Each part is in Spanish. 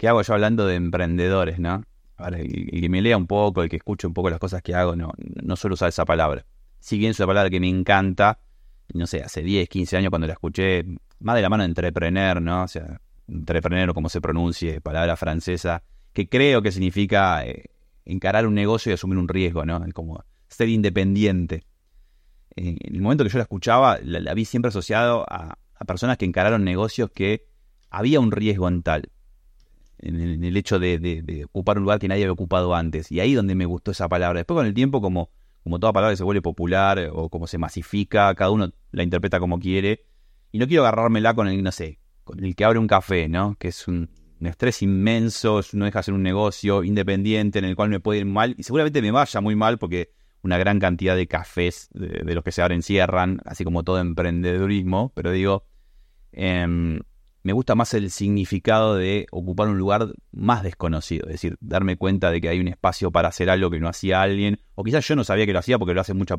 ¿qué hago yo hablando de emprendedores, no? El, que me lea un poco, el que escuche un poco las cosas que hago, no, no suelo usar esa palabra. Si bien es una palabra que me encanta, no sé, hace 10, 15 años cuando la escuché, más de la mano de entrepreneur, ¿no? O sea, entrepreneur o como se pronuncie, palabra francesa, que creo que significa eh, encarar un negocio y asumir un riesgo, ¿no? Como ser independiente. en el momento que yo la escuchaba, la, vi siempre asociado a, personas que encararon negocios que había un riesgo en tal, en el, hecho de, ocupar un lugar que nadie había ocupado antes. Y ahí donde me gustó esa palabra. Después con el tiempo, como, como toda palabra se vuelve popular o como se masifica, cada uno la interpreta como quiere. Y no quiero agarrármela con el, no sé, con el que abre un café, ¿no? Que es un, estrés inmenso, no deja hacer un negocio independiente en el cual me puede ir mal y seguramente me vaya muy mal porque una gran cantidad de cafés de, los que se abren cierran, así como todo emprendedurismo, pero digo, em, me gusta más el significado de ocupar un lugar más desconocido, es decir, darme cuenta de que hay un espacio para hacer algo que no hacía alguien, o quizás yo no sabía que lo hacía porque lo hacen muchas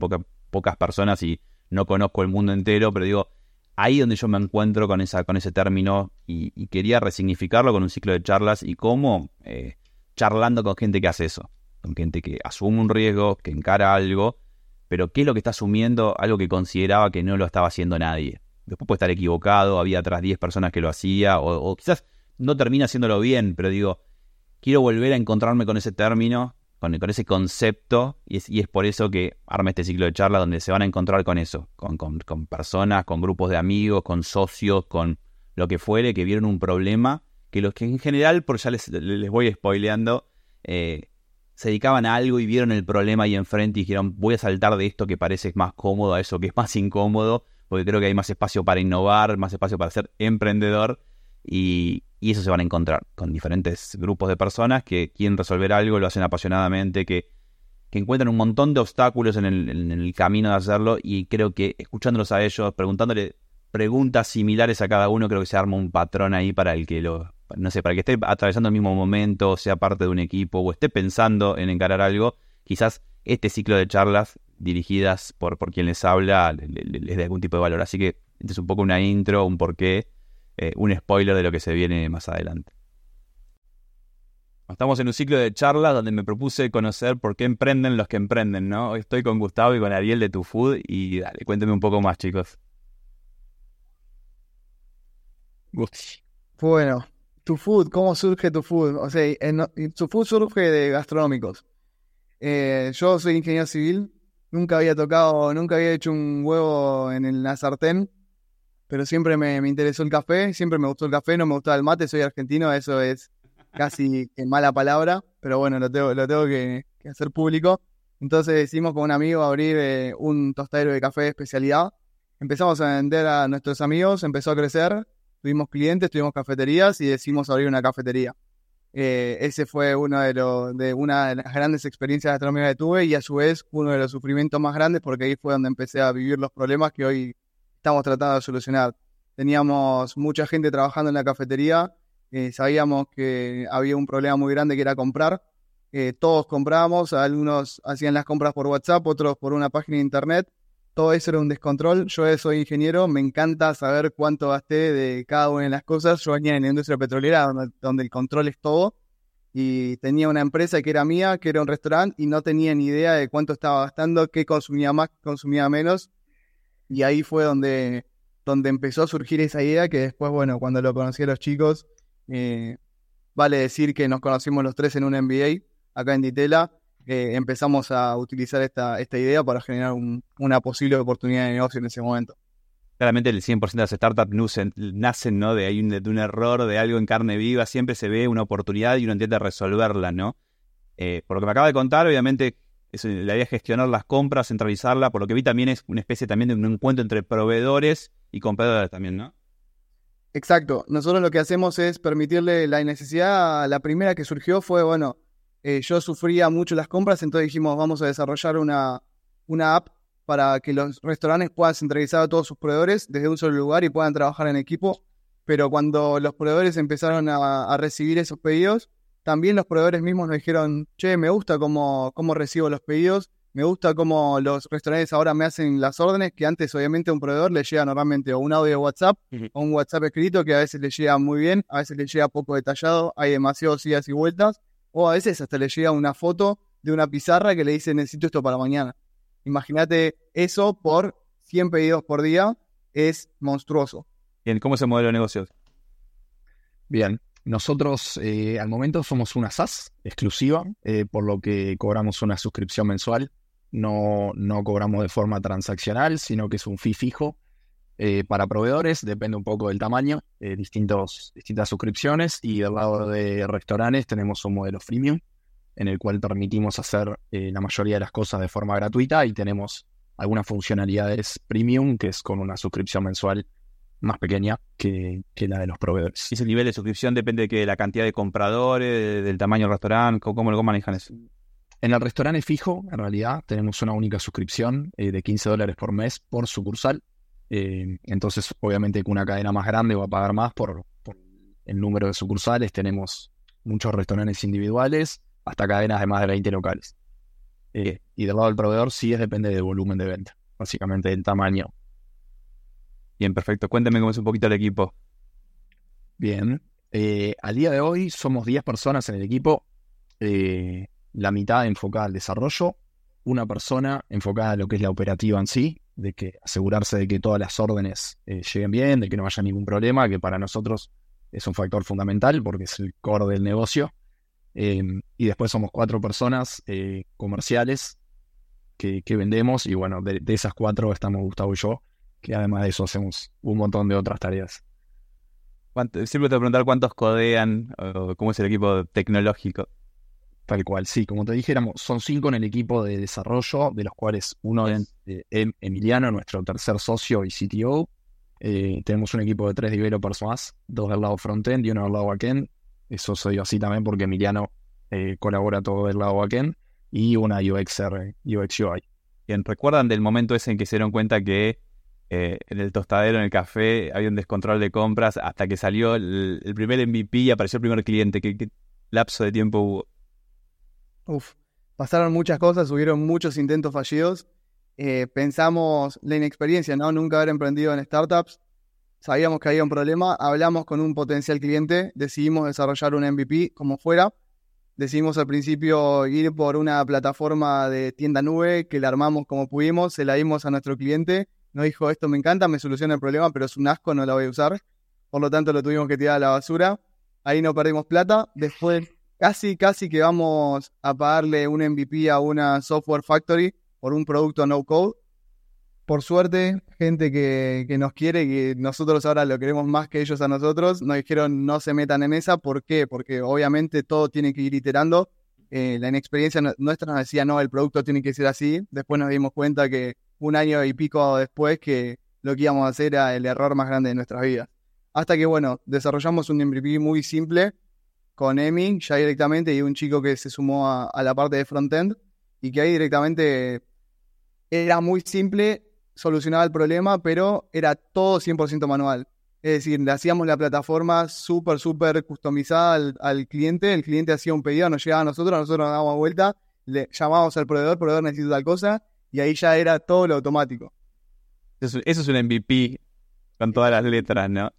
pocas personas y no conozco el mundo entero, pero digo, ahí donde yo me encuentro con, esa, con ese término y, quería resignificarlo con un ciclo de charlas y cómo eh, charlando con gente que hace eso, con gente que asume un riesgo, que encara algo, pero qué es lo que está asumiendo, algo que consideraba que no lo estaba haciendo nadie. Después puede estar equivocado, había atrás 10 personas que lo hacía, o, quizás no termina haciéndolo bien, pero digo, quiero volver a encontrarme con ese término, con, ese concepto, y es, y es, por eso que arma este ciclo de charla donde se van a encontrar con eso, con, con, con personas, con grupos de amigos, con socios, con lo que fuere, que vieron un problema, que los que en general, por ya les, les voy spoileando, eh, se dedicaban a algo y vieron el problema ahí enfrente y dijeron, voy a saltar de esto que parece más cómodo a eso que es más incómodo, porque creo que hay más espacio para innovar, más espacio para ser emprendedor y, eso se van a encontrar con diferentes grupos de personas que quieren resolver algo, lo hacen apasionadamente, que, encuentran un montón de obstáculos en el, camino de hacerlo y creo que escuchándolos a ellos, preguntándole preguntas similares a cada uno, creo que se arma un patrón ahí para el que lo, no sé, para que esté atravesando el mismo momento, sea parte de un equipo o esté pensando en encarar algo, quizás este ciclo de charlas dirigidas por, por quien les habla les, dé algún tipo de valor. Así que este es un poco una intro, un porqué, eh, un spoiler de lo que se viene más adelante. Estamos en un ciclo de charlas donde me propuse conocer por qué emprenden los que emprenden, ¿no? Estoy con Gustavo y con Ariel de Tu Food y dale, cuéntenme un poco más, chicos. Bueno, tu food, ¿cómo surge tu food? O sea, tu food surge de gastronómicos. Eh, yo soy ingeniero civil, nunca había tocado, nunca había hecho un huevo en la sartén, pero siempre me, interesó el café, siempre me gustó el café, no me gustaba el mate, soy argentino, eso es casi mala palabra, pero bueno, lo tengo, lo tengo que, hacer público. Entonces decidimos con un amigo abrir eh, un tostadero de café de especialidad. Empezamos a vender a nuestros amigos, empezó a crecer tuvimos clientes, tuvimos cafeterías y decidimos abrir una cafetería. Eh, ese fue uno de, de una de las grandes experiencias gastronómicas que tuve y a su vez uno de los sufrimientos más grandes porque ahí fue donde empecé a vivir los problemas que hoy estamos tratando de solucionar. Teníamos mucha gente trabajando en la cafetería, eh, sabíamos que había un problema muy grande que era comprar. Eh, todos comprábamos, algunos hacían las compras por WhatsApp, otros por una página de internet todo eso era un descontrol. Yo soy ingeniero, me encanta saber cuánto gasté de cada una de las cosas. Yo venía en la industria petrolera, donde, el control es todo, y tenía una empresa que era mía, que era un restaurante, y no tenía ni idea de cuánto estaba gastando, qué consumía más, qué consumía menos. Y ahí fue donde, donde empezó a surgir esa idea, que después, bueno, cuando lo conocí a los chicos, eh, vale decir que nos conocimos los tres en un MBA acá en Ditela empezamos a utilizar esta, esta idea para generar una posible oportunidad de negocio en ese momento. Claramente el 100% de las startups nacen, ¿no? de, un, de un error, de algo en carne viva, siempre se ve una oportunidad y uno intenta resolverla, ¿no? Eh, por lo que me acaba de contar, obviamente es la idea es gestionar las compras, centralizarla, por lo que vi también es una especie también de un encuentro entre proveedores y compradores también, ¿no? Exacto. Nosotros lo que hacemos es permitirle la necesidad, la primera que surgió fue, bueno, eh, yo sufría mucho las compras, entonces dijimos, vamos a desarrollar una, una app para que los restaurantes puedan centralizar a todos sus proveedores desde un solo lugar y puedan trabajar en equipo. Pero cuando los proveedores empezaron a, recibir esos pedidos, también los proveedores mismos nos dijeron, che, me gusta cómo, cómo recibo los pedidos, Me gusta cómo los restaurantes ahora me hacen las órdenes, que antes obviamente a un proveedor le llega normalmente o un audio de WhatsApp o un WhatsApp escrito que a veces le llega muy bien, a veces le llega poco detallado, hay demasiados idas y vueltas, o a veces hasta le llega una foto de una pizarra que le dice necesito esto para mañana. Imagínate eso por 100 pedidos por día, es monstruoso. Bien, ¿cómo es el modelo de negocios? Bien, nosotros eh, al momento somos una SaaS exclusiva, eh, por lo que cobramos una suscripción mensual. No, no cobramos de forma transaccional, sino que es un fee fijo. Eh, para proveedores depende un poco del tamaño, distintos, distintas suscripciones. Y del lado de restaurantes tenemos un modelo freemium, en el cual permitimos hacer la mayoría de las cosas de forma gratuita y tenemos algunas funcionalidades premium, que es con una suscripción mensual más pequeña que, la de los proveedores. ¿Y ese nivel de suscripción depende de, la cantidad de compradores, del tamaño del restaurante? ¿Cómo, lo manejan eso? En el restaurante fijo, en realidad, tenemos una única suscripción eh, de 15 dólares por mes por sucursal. Eh, entonces, obviamente, que una cadena más grande va a pagar más por, el número de sucursales. Tenemos muchos restaurantes individuales, hasta cadenas de más de 20 locales. Eh, y del lado del proveedor, sí es depende del volumen de venta, básicamente del tamaño Bien, perfecto. Cuéntame cómo es un poquito el equipo. Bien. Eh, al día de hoy somos 10 personas en el equipo, la mitad enfocada al desarrollo, una persona enfocada a lo que es la operativa en sí, de que asegurarse de que todas las órdenes eh, lleguen bien, de que no haya ningún problema, que para nosotros es un factor fundamental porque es el core del negocio. y después somos cuatro personas comerciales que, vendemos y bueno, de, de, esas cuatro estamos Gustavo y yo, que además de eso hacemos un montón de otras tareas. Siempre te voy a preguntar cuántos codean, o cómo es el equipo tecnológico. Tal cual, sí, como te dijéramos, son cinco en el equipo de desarrollo, de los cuales uno es eh, em, Emiliano, nuestro tercer socio y CTO. Eh, tenemos un equipo de tres developers más, dos del lado frontend y uno del lado backend. Eso soy así también porque Emiliano eh, colabora todo del lado backend y una UXR, UX UI. Bien, ¿recuerdan del momento ese en que se dieron cuenta que eh, en el tostadero, en el café, había un descontrol de compras hasta que salió el, primer MVP y apareció el primer cliente. ¿Qué, lapso de tiempo hubo? Uf, pasaron muchas cosas, hubieron muchos intentos fallidos. Eh, pensamos la inexperiencia, ¿no? Nunca haber emprendido en startups. Sabíamos que había un problema, hablamos con un potencial cliente, decidimos desarrollar un MVP como fuera. Decidimos al principio ir por una plataforma de tienda nube que la armamos como pudimos, se la dimos a nuestro cliente nos dijo, esto me encanta, me soluciona el problema, pero es un asco, no la voy a usar. Por lo tanto, lo tuvimos que tirar a la basura. Ahí no perdimos plata. Después, casi, casi que vamos a pagarle un MVP a una software factory por un producto no code. Por suerte, gente que, que nos quiere, que nosotros ahora lo queremos más que ellos a nosotros, nos dijeron no se metan en esa. ¿Por qué? Porque obviamente todo tiene que ir iterando. Eh, la inexperiencia nuestra nos decía, no, el producto tiene que ser así. Después nos dimos cuenta que un año y pico después que lo que íbamos a hacer era el error más grande de nuestras vidas. Hasta que, bueno, desarrollamos un MVP muy simple con Emi ya directamente y un chico que se sumó a, la parte de frontend y que ahí directamente era muy simple, solucionaba el problema, pero era todo 100% manual. Es decir, le hacíamos la plataforma súper, súper customizada al, al, cliente. El cliente hacía un pedido, nos llegaba a nosotros, nosotros nos dábamos vuelta, le llamábamos al proveedor, el proveedor necesita tal cosa, y ahí ya era todo lo automático. Eso, es un MVP con todas las letras, ¿no?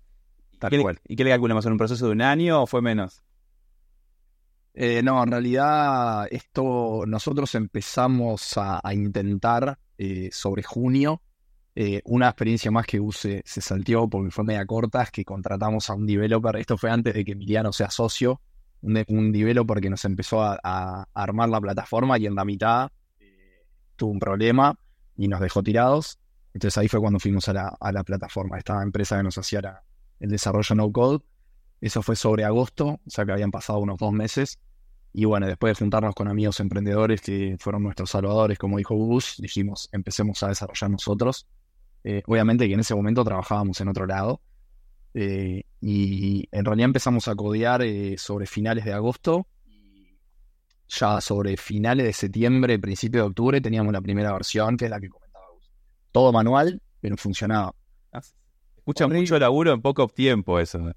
Tal ¿Qué cual. ¿Y qué le calculamos? ¿En un proceso de un año o fue menos? Eh, no, en realidad esto nosotros empezamos a, intentar eh, sobre junio. Eh, una experiencia más que use se salteó porque fue media corta, es que contratamos a un developer. Esto fue antes de que Emiliano sea socio. Un, developer que nos empezó a, armar la plataforma y en la mitad tuvo un problema y nos dejó tirados. Entonces ahí fue cuando fuimos a la, plataforma, esta empresa que nos hacía el desarrollo no code. Eso fue sobre agosto, o sea que habían pasado unos dos meses. Y bueno, después de juntarnos con amigos emprendedores que fueron nuestros salvadores, como dijo Gus, dijimos, empecemos a desarrollar nosotros. Eh, obviamente que en ese momento trabajábamos en otro lado. Eh, y en realidad empezamos a codear eh, sobre finales de agosto ya sobre finales de septiembre, principio de octubre, teníamos la primera versión, que es la que comentaba Todo manual, pero funcionaba. Escucha mucho laburo en poco tiempo eso.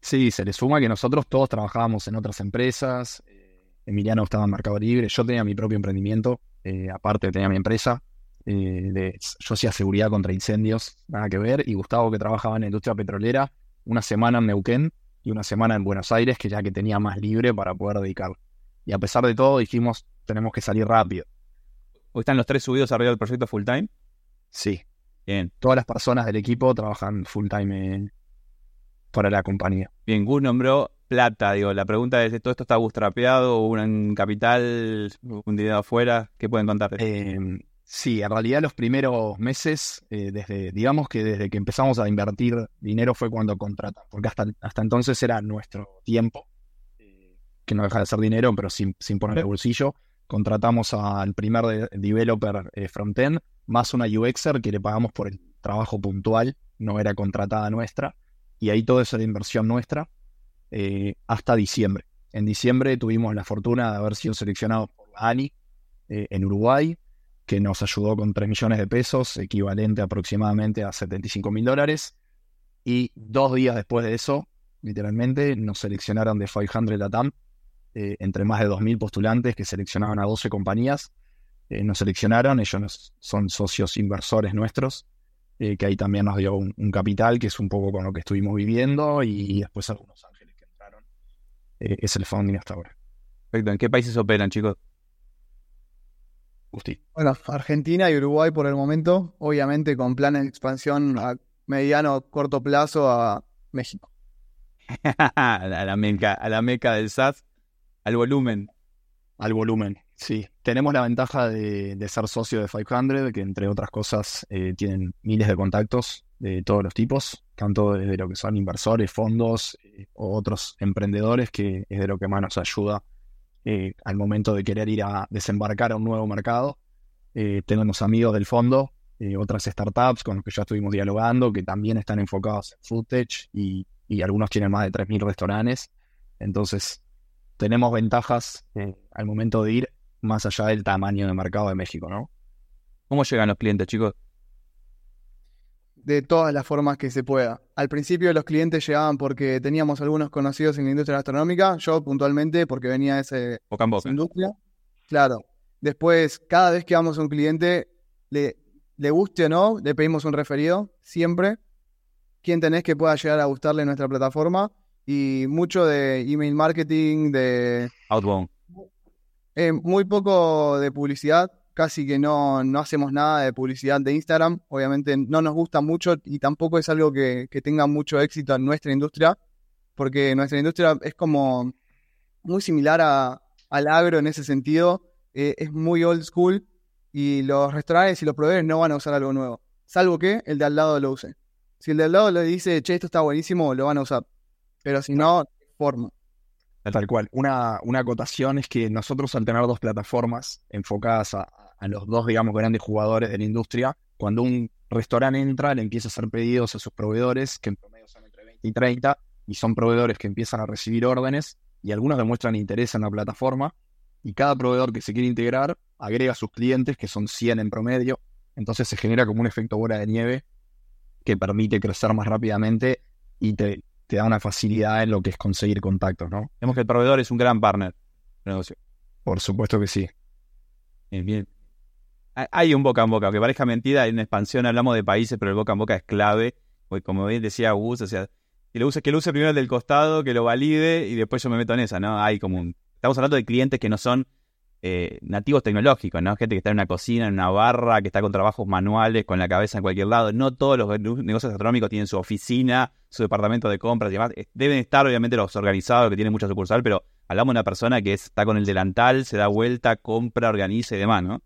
Sí, se le suma que nosotros todos trabajábamos en otras empresas. Eh, Emiliano estaba en Mercado Libre, yo tenía mi propio emprendimiento eh, aparte tenía mi empresa, eh, de, yo hacía seguridad contra incendios, nada que ver, y Gustavo que trabajaba en la industria petrolera, una semana en Neuquén y una semana en Buenos Aires, que ya que tenía más libre para poder dedicar. Y a pesar de todo dijimos, tenemos que salir rápido. ¿O están los tres subidos arriba del proyecto full time? Sí. Bien. Todas las personas del equipo trabajan full time para la compañía. Bien, Gus nombró plata, digo, la pregunta es, ¿todo esto está bootstrapeado un capital, un dinero afuera? ¿Qué pueden contar? Eh, sí, en realidad los primeros meses, eh, desde, digamos que desde que empezamos a invertir dinero fue cuando contratan, porque hasta, hasta entonces era nuestro tiempo, eh, que no deja de ser dinero, pero sin, sin poner el bolsillo. Contratamos al primer developer frontend, más una UXer que le pagamos por el trabajo puntual, no era contratada nuestra, y ahí todo eso era inversión nuestra eh, hasta diciembre. En diciembre tuvimos la fortuna de haber sido seleccionados por ANI eh, en Uruguay, que nos ayudó con 3 millones de pesos, equivalente aproximadamente a 75 mil dólares. Y dos días después de eso, literalmente, nos seleccionaron de 500 Latam, eh, entre más de 2.000 postulantes que seleccionaban a 12 compañías. nos seleccionaron, ellos son socios inversores nuestros, que ahí también nos dio un, un, capital, que es un poco con lo que estuvimos viviendo, y después algunos eh, es el founding hasta ahora. Perfecto. ¿En qué países operan, chicos? Justi. Bueno, Argentina y Uruguay por el momento, obviamente con planes de expansión a mediano corto plazo a México. a, la meca, a la meca del SaaS, al volumen. Al volumen, sí. Tenemos la ventaja de, ser socio de 500, que entre otras cosas eh, tienen miles de contactos de todos los tipos, tanto desde lo que son inversores, fondos eh, o otros emprendedores, que es de lo que más nos ayuda eh, al momento de querer ir a desembarcar a un nuevo mercado. Eh, tenemos amigos del fondo, otras startups con los que ya estuvimos dialogando, que también están enfocados en foodtech y, y algunos tienen más de 3.000 restaurantes. Entonces, tenemos ventajas al momento de ir más allá del tamaño de mercado de México, ¿no? ¿Cómo llegan los clientes, chicos? de todas las formas que se pueda. Al principio los clientes llegaban porque teníamos algunos conocidos en la industria gastronómica, yo puntualmente porque venía de ese, esa industria. Claro. Después, cada vez que vamos a un cliente, le, le guste o no, le pedimos un referido, siempre. Quien tenés que pueda llegar a gustarle nuestra plataforma. Y mucho de email marketing, de... Outbound. Eh, muy poco de publicidad casi que no, no hacemos nada de publicidad de Instagram. Obviamente no nos gusta mucho y tampoco es algo que, tenga mucho éxito en nuestra industria, porque nuestra industria es como muy similar a, al agro en ese sentido. Eh, es muy old school y los restaurantes y los proveedores no van a usar algo nuevo, salvo que el de al lado lo use. Si el de al lado le dice, che, esto está buenísimo, lo van a usar. Pero si no, forma. Tal cual. Una, una acotación es que nosotros al tener dos plataformas enfocadas a, a los dos, digamos, grandes jugadores de la industria. Cuando un restaurante entra, le empieza a hacer pedidos a sus proveedores, que en promedio son entre 20 y 30, y son proveedores que empiezan a recibir órdenes, y algunos demuestran interés en la plataforma, y cada proveedor que se quiere integrar agrega a sus clientes, que son 100 en promedio, entonces se genera como un efecto bola de nieve que permite crecer más rápidamente y te, da una facilidad en lo que es conseguir contactos, ¿no? Vemos que el proveedor es un gran partner de negocio. Por supuesto que sí. Bien, bien hay un boca en boca, aunque parezca mentira, en expansión hablamos de países, pero el boca en boca es clave. Como bien decía Gus, o sea, que lo use, que lo use primero el del costado, que lo valide y después yo me meto en esa, ¿no? Hay como un... Estamos hablando de clientes que no son eh, nativos tecnológicos, ¿no? Gente que está en una cocina, en una barra, que está con trabajos manuales, con la cabeza en cualquier lado. No todos los negocios gastronómicos tienen su oficina, su departamento de compras y demás. Deben estar, obviamente, los organizados que tienen mucha sucursal, pero hablamos de una persona que está con el delantal, se da vuelta, compra, organiza y demás, ¿no?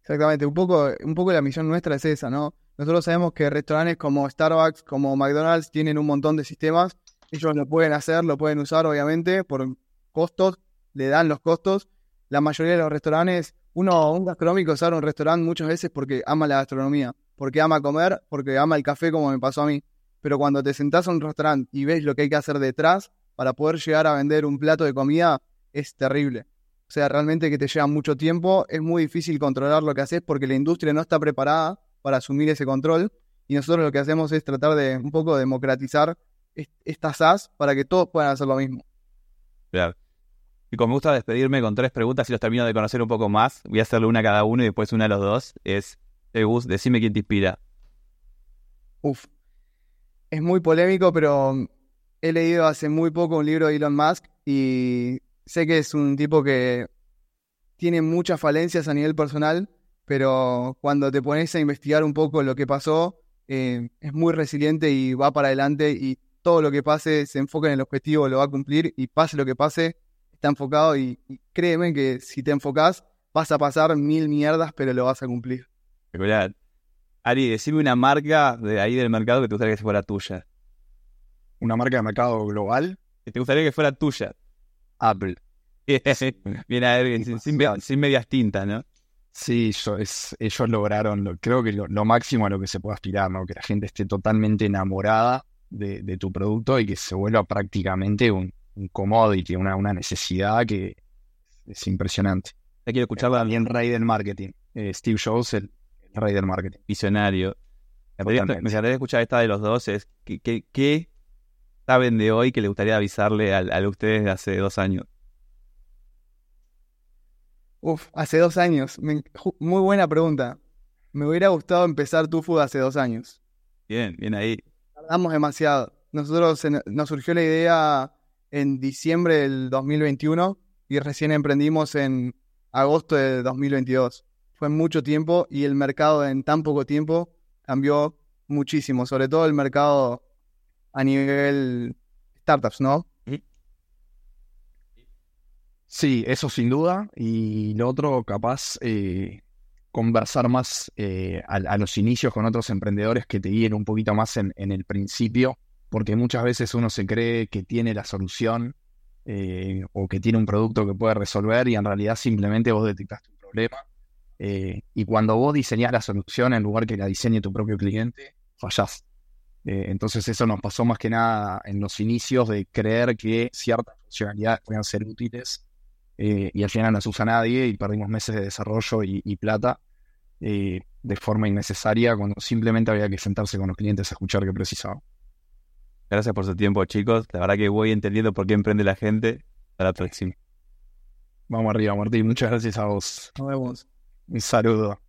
Exactamente, un poco, un poco la misión nuestra es esa, ¿no? Nosotros sabemos que restaurantes como Starbucks, como McDonald's tienen un montón de sistemas, ellos lo pueden hacer, lo pueden usar obviamente por costos, le dan los costos. La mayoría de los restaurantes, uno, un gastronómico sabe un restaurante muchas veces porque ama la gastronomía, porque ama comer, porque ama el café como me pasó a mí. Pero cuando te sentás a un restaurante y ves lo que hay que hacer detrás para poder llegar a vender un plato de comida, es terrible. O sea, realmente que te lleva mucho tiempo, es muy difícil controlar lo que haces porque la industria no está preparada para asumir ese control y nosotros lo que hacemos es tratar de un poco democratizar estas SaaS para que todos puedan hacer lo mismo. Claro. Y como me gusta despedirme con tres preguntas y los termino de conocer un poco más, voy a hacerle una a cada uno y después una a los dos. Es, hey, Gus, decime quién te inspira. Uf. Es muy polémico, pero he leído hace muy poco un libro de Elon Musk y sé que es un tipo que tiene muchas falencias a nivel personal, pero cuando te pones a investigar un poco lo que pasó, eh, es muy resiliente y va para adelante y todo lo que pase se enfoca en el objetivo, lo va a cumplir y pase lo que pase, está enfocado y, y créeme que si te enfocas vas a pasar mil mierdas, pero lo vas a cumplir. Espectacular. Ari, decime una marca de ahí del mercado que te gustaría que fuera tuya. Una marca de mercado global, Que te gustaría que fuera tuya. Apple. Bien, a ver, sin, sin, sin medias tintas, ¿no? Sí, yo- es- ellos lograron, lo- creo que lo, lo máximo a lo que se puede aspirar, ¿no? Que la gente esté totalmente enamorada de, de tu producto y que se vuelva prácticamente un, un commodity, una, una necesidad que es impresionante. Ya quiero escucharla También rey del marketing. Eh, Steve Jobs, el, el rey del marketing. visionario. Me encantaría, escuchar esta de los dos. Es, ¿qué, qué, qué saben de hoy que le gustaría avisarle a, a ustedes de hace dos años? Uf, hace dos años. Me- muy buena pregunta. Me hubiera gustado empezar Tufu hace dos años. Bien, bien ahí. Tardamos demasiado. Nosotros nos surgió la idea en diciembre del 2021 y recién emprendimos en agosto de 2022. Fue mucho tiempo y el mercado en tan poco tiempo cambió muchísimo, sobre todo el mercado a nivel startups, ¿no? Sí, eso sin duda. Y lo otro, capaz, eh, conversar más eh, a, a los inicios con otros emprendedores que te guíen un poquito más en, en el principio, porque muchas veces uno se cree que tiene la solución eh, o que tiene un producto que puede resolver y en realidad simplemente vos detectaste un problema. eh, y cuando vos diseñás la solución en lugar que la diseñe tu propio cliente, fallás. Eh, entonces eso nos pasó más que nada en los inicios de creer que ciertas funcionalidades podían ser útiles y al final no las usa nadie y perdimos meses de desarrollo y, y plata de forma innecesaria cuando simplemente había que sentarse con los clientes a escuchar qué precisaban. Gracias por su tiempo, chicos. La verdad que voy entendiendo por qué emprende la gente. Hasta la próxima. Vamos arriba, Martín. Muchas gracias a vos. Nos vemos. Un saludo.